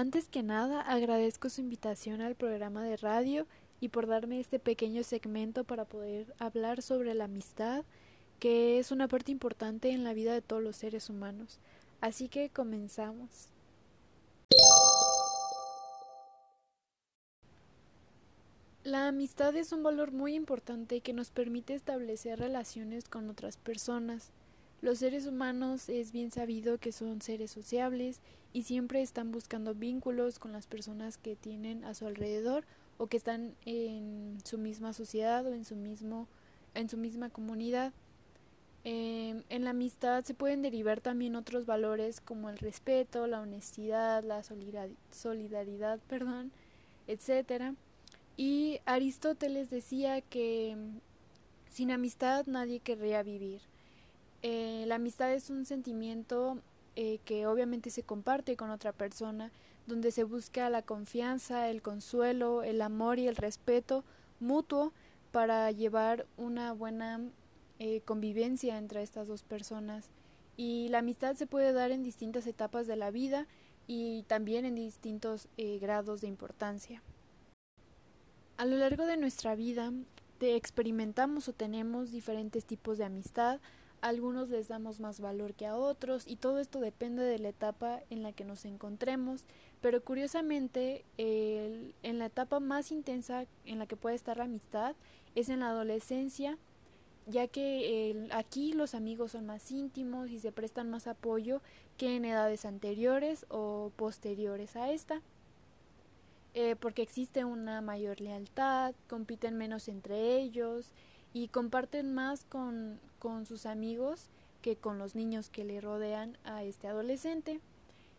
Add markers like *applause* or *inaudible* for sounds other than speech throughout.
Antes que nada, agradezco su invitación al programa de radio y por darme este pequeño segmento para poder hablar sobre la amistad, que es una parte importante en la vida de todos los seres humanos. Así que comenzamos. La amistad es un valor muy importante que nos permite establecer relaciones con otras personas. Los seres humanos es bien sabido que son seres sociables y siempre están buscando vínculos con las personas que tienen a su alrededor o que están en su misma sociedad o en su mismo en su misma comunidad. Em, en la amistad se pueden derivar también otros valores como el respeto, la honestidad, la solidaridad, perdón, etcétera. Y Aristóteles decía que sin amistad nadie querría vivir. Eh, la amistad es un sentimiento eh, que obviamente se comparte con otra persona, donde se busca la confianza, el consuelo, el amor y el respeto mutuo para llevar una buena eh, convivencia entre estas dos personas. Y la amistad se puede dar en distintas etapas de la vida y también en distintos grados de importancia. A lo largo de nuestra vida experimentamos o tenemos diferentes tipos de amistad, algunos les damos más valor que a otros y todo esto depende de la etapa en la que nos encontremos, pero curiosamente en la etapa más intensa en la que puede estar la amistad es en la adolescencia, ya que aquí los amigos son más íntimos y se prestan más apoyo que en edades anteriores o posteriores a esta. Eh, porque existe una mayor lealtad, compiten menos entre ellos, y comparten más con, con sus amigos que con los niños que le rodean a este adolescente.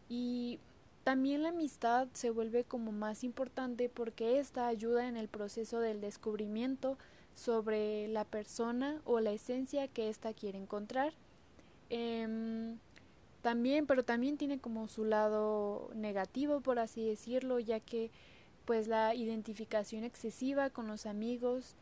Y también la amistad se vuelve como más importante porque esta ayuda en el proceso del descubrimiento sobre la persona o la esencia que ésta quiere encontrar. Em, también, pero también tiene como su lado negativo, por así decirlo, ya que pues la identificación excesiva con los amigos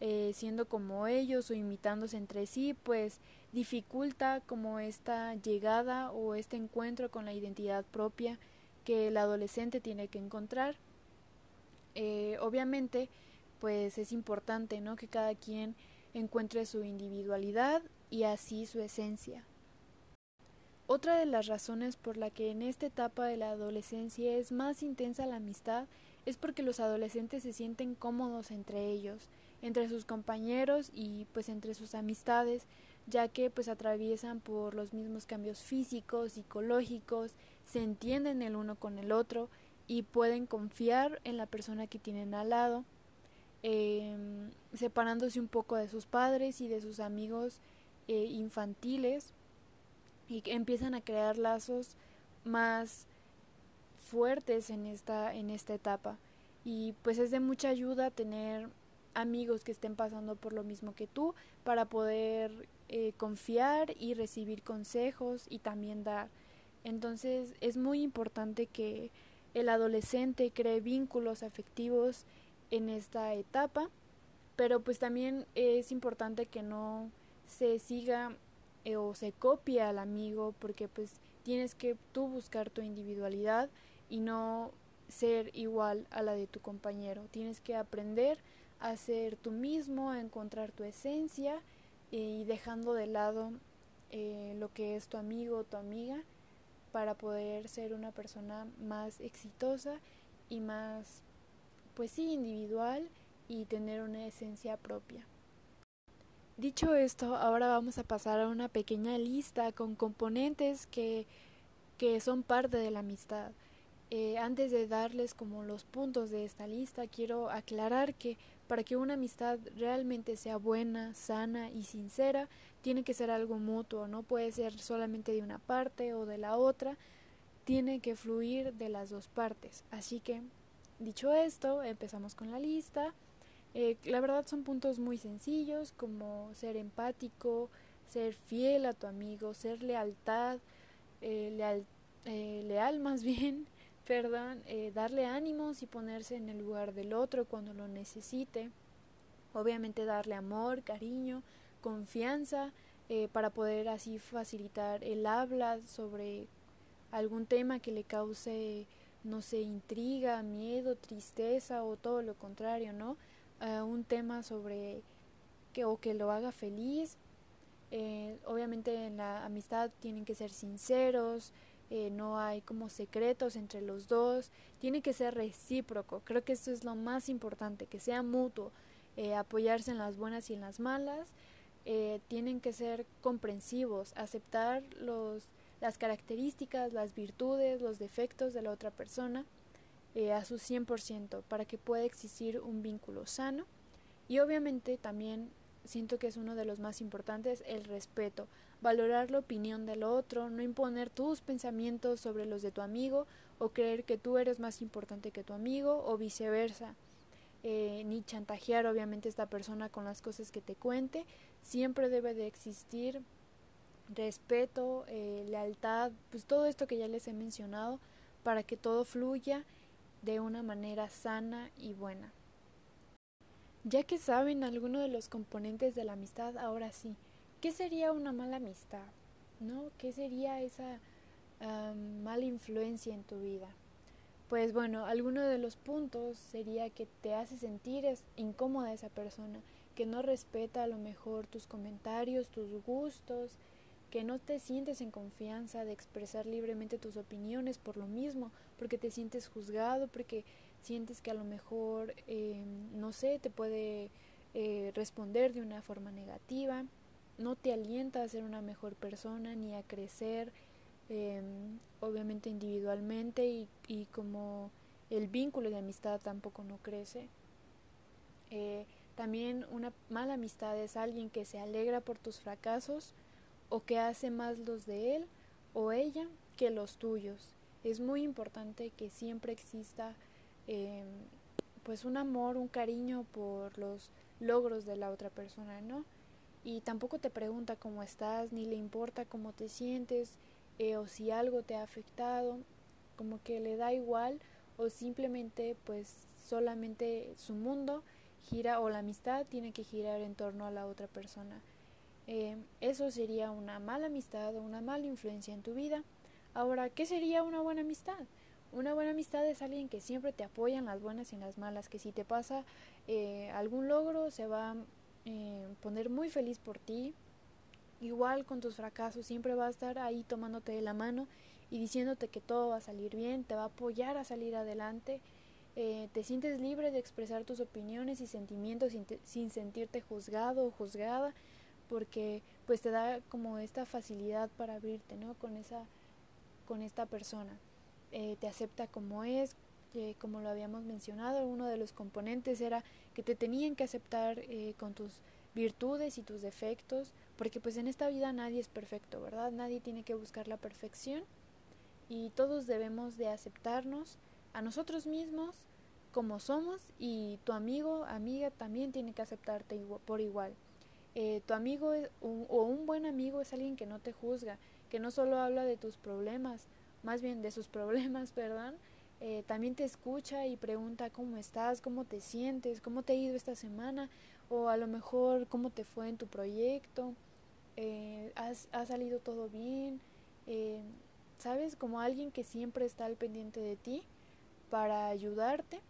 eh, siendo como ellos o imitándose entre sí, pues dificulta como esta llegada o este encuentro con la identidad propia que el adolescente tiene que encontrar. Eh, obviamente, pues es importante, ¿no? Que cada quien encuentre su individualidad y así su esencia. Otra de las razones por la que en esta etapa de la adolescencia es más intensa la amistad es porque los adolescentes se sienten cómodos entre ellos, entre sus compañeros y pues entre sus amistades, ya que pues atraviesan por los mismos cambios físicos, psicológicos, se entienden el uno con el otro y pueden confiar en la persona que tienen al lado, em, separándose un poco de sus padres y de sus amigos eh, infantiles y empiezan a crear lazos más fuertes en esta en esta etapa. Y pues es de mucha ayuda tener amigos que estén pasando por lo mismo que tú para poder eh, confiar y recibir consejos y también dar. Entonces es muy importante que el adolescente cree vínculos afectivos en esta etapa, pero pues también es importante que no se siga eh, o se copie al amigo porque pues tienes que tú buscar tu individualidad y no ser igual a la de tu compañero. Tienes que aprender a ser tú mismo, encontrar tu esencia y dejando de lado eh, lo que es tu amigo o tu amiga para poder ser una persona más exitosa y más, pues sí, individual y tener una esencia propia. Dicho esto, ahora vamos a pasar a una pequeña lista con componentes que, que son parte de la amistad. Eh, antes de darles como los puntos de esta lista, quiero aclarar que para que una amistad realmente sea buena, sana y sincera, tiene que ser algo mutuo, no puede ser solamente de una parte o de la otra, tiene que fluir de las dos partes. Así que, dicho esto, empezamos con la lista. Eh, la verdad son puntos muy sencillos como ser empático, ser fiel a tu amigo, ser lealtad, eh, leal, leal más *laughs* bien, perdón, eh, darle ánimos y ponerse en el lugar del otro cuando lo necesite. Obviamente darle amor, cariño, confianza eh, para poder así facilitar el habla sobre algún tema que le cause no sé, intriga, miedo, tristeza o todo lo contrario, ¿no? un tema sobre que o que lo haga feliz. Eh, obviamente en la amistad tienen que ser sinceros, eh, no hay como secretos entre los dos, tiene que ser recíproco. Creo que esto es lo más importante, que sea mutuo, eh, apoyarse en las buenas y en las malas. tienen que ser comprensivos, aceptar los, las características, las virtudes, los defectos de la otra persona a su 100% para que pueda existir un vínculo sano. Y obviamente también siento que es uno de los más importantes, el respeto, valorar la opinión del otro, no imponer tus pensamientos sobre los de tu amigo o creer que tú eres más importante que tu amigo o viceversa. Eh, ni chantajear obviamente a esta persona con las cosas que te cuente. Siempre debe de existir respeto, eh, lealtad, pues todo esto que ya les he mencionado para que todo fluya de una manera sana y buena. Ya que saben alguno de los componentes de la amistad, ahora sí, ¿qué sería una mala amistad? ¿No? ¿Qué sería esa mala influencia en tu vida? Pues bueno, alguno de los puntos sería que te hace sentir incómoda esa persona, que no respeta a lo mejor tus comentarios, tus gustos, que no te sientes en confianza de expresar libremente tus opiniones por lo mismo, porque te sientes juzgado, porque sientes que a lo mejor, eh, no sé, te puede eh, responder de una forma negativa, no te alienta a ser una mejor persona ni a crecer, eh, obviamente individualmente y, y, como el vínculo de amistad tampoco no crece. también una mala amistad es alguien que se alegra por tus fracasos o que hace más los de él o ella que los tuyos. Es muy importante que siempre exista Em, pues un amor, un cariño por los logros de la otra persona, ¿no? Y tampoco te pregunta cómo estás, ni le importa cómo te sientes, eh, o si algo te ha afectado, como que le da igual, o simplemente pues solamente su mundo gira o la amistad tiene que girar en torno a la otra persona. Em, eso sería una mala amistad o una mala influencia en tu vida. Ahora, ¿qué sería una buena amistad? Una buena amistad es alguien que siempre te apoya en las buenas y en las malas, que si te pasa eh, algún logro se va a eh, poner muy feliz por ti. Igual con tus fracasos siempre va a estar ahí tomándote de la mano y diciéndote que todo va a salir bien, te va a apoyar a salir adelante. Eh, te sientes libre de expresar tus opiniones y sentimientos sin, sin sentirte juzgado o juzgada porque pues te da como esta facilidad para abrirte, ¿no? Con esa con esta persona. Eh, te acepta como es, como lo habíamos mencionado, uno de los componentes era que te tenían que aceptar eh, con tus virtudes y tus defectos, porque pues en esta vida nadie es perfecto, ¿verdad? Nadie tiene que buscar la perfección y todos debemos de aceptarnos a nosotros mismos como somos y tu amigo, amiga también tiene que aceptarte por igual. Eh, tu amigo o un buen amigo es alguien que no te juzga, que no solo habla de tus problemas, más bien de sus *laughs* problemas, perdón, eh, también te escucha y pregunta cómo estás, cómo te sientes, cómo te ha ido esta semana, o a lo mejor cómo te fue en tu proyecto, eh, has, ha salido todo bien, eh, sabes, como alguien que siempre está al pendiente de ti para ayudarte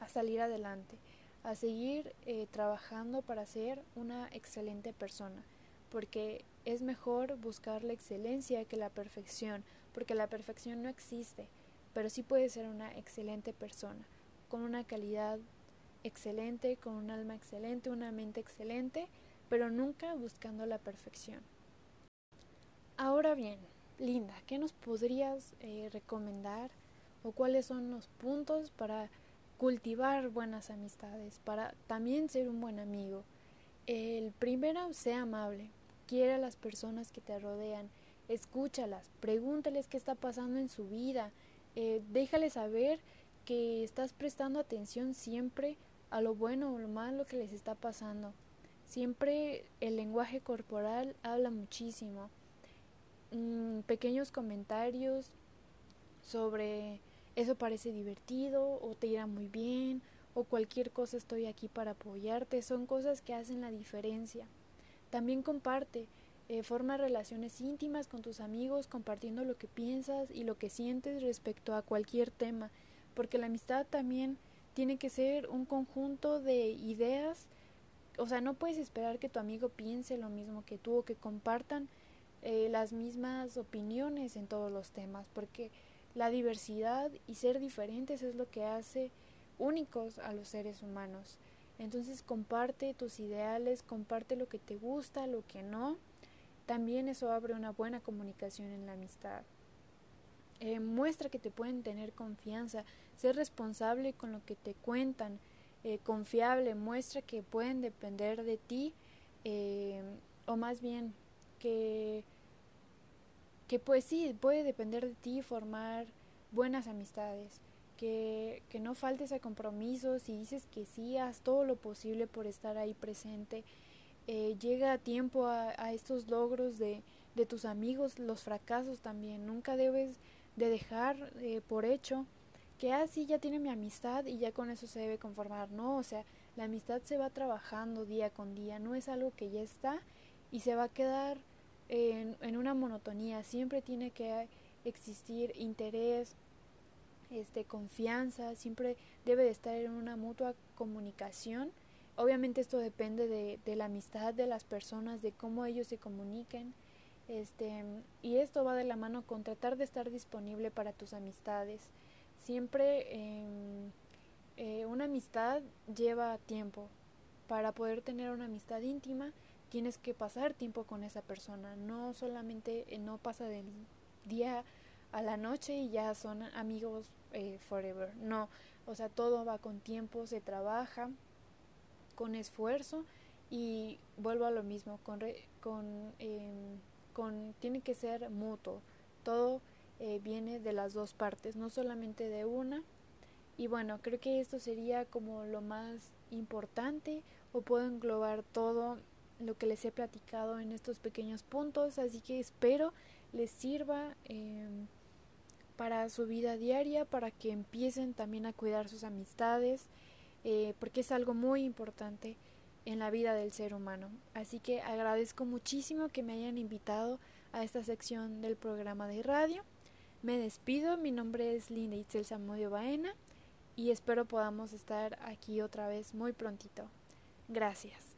a salir adelante, a seguir trabajando para ser una excelente persona, porque es mejor buscar la excelencia que la perfección, porque la perfección no existe, pero sí puede ser una excelente persona, con una calidad excelente, con un alma excelente, una mente excelente, pero nunca buscando la perfección. Ahora bien, Linda, ¿qué nos podrías eh, recomendar o cuáles son los puntos para cultivar buenas amistades, para también ser un buen amigo? El primero, sea amable, quiere a las personas que te rodean, escúchalas, pregúntales qué está pasando en su vida, eh, déjales saber que estás prestando atención siempre a lo bueno o lo malo que les está pasando. Siempre el lenguaje corporal habla muchísimo. Mm, pequeños comentarios sobre eso parece divertido o te irá muy bien o cualquier cosa estoy aquí para apoyarte son cosas que hacen la diferencia. También comparte Eh, forma relaciones íntimas con tus amigos, compartiendo lo que piensas y lo que sientes respecto a cualquier tema, porque la amistad también tiene que ser un conjunto de ideas, o sea, no puedes esperar que tu amigo piense lo mismo que tú o que compartan eh, las mismas opiniones en todos los temas, porque la diversidad y ser diferentes es lo que hace únicos a los seres humanos. Entonces comparte tus ideales, comparte lo que te gusta, lo que no. También eso abre una buena comunicación en la amistad. Eh, muestra que te pueden tener confianza, ser responsable con lo que te cuentan, eh, confiable, muestra que pueden depender de ti, eh, o más bien que, que pues sí, puede depender de ti formar buenas amistades que, que no faltes a compromisos y dices que sí, haz todo lo posible por estar ahí presente. Eh, llega a tiempo a, estos logros de, de, tus amigos, los fracasos también. Nunca debes de dejar eh, por hecho que así ah, ya tiene mi amistad y ya con eso se debe conformar. No, o sea, la amistad se va trabajando día con día, no es algo que ya está y se va a quedar en, en una monotonía. Siempre tiene que existir interés, este, confianza, siempre debe de estar en una mutua comunicación. Obviamente esto depende de, la amistad de las personas, de cómo ellos se comuniquen. Este, y esto va de la mano con tratar de estar disponible para tus amistades. Siempre em, eh, una amistad lleva tiempo. Para poder tener una amistad íntima, tienes que pasar tiempo con esa persona. No solamente eh, no pasa del día a la noche y ya son amigos eh, forever. No, o sea, todo va con tiempo, se trabaja con esfuerzo y vuelvo a lo mismo, con, con, em, con tiene que ser mutuo. Todo eh, viene de las dos partes, no solamente de una. Y bueno, creo que esto sería como lo más importante o puedo englobar todo lo que les he platicado en estos pequeños puntos, así que espero les sirva. Eh, para su vida diaria, para que empiecen también a cuidar sus amistades, eh, porque es algo muy importante en la vida del ser humano. Así que agradezco muchísimo que me hayan invitado a esta sección del programa de radio. Me despido, mi nombre es Linda Itzel Samudio Baena y espero podamos estar aquí otra vez muy prontito. Gracias.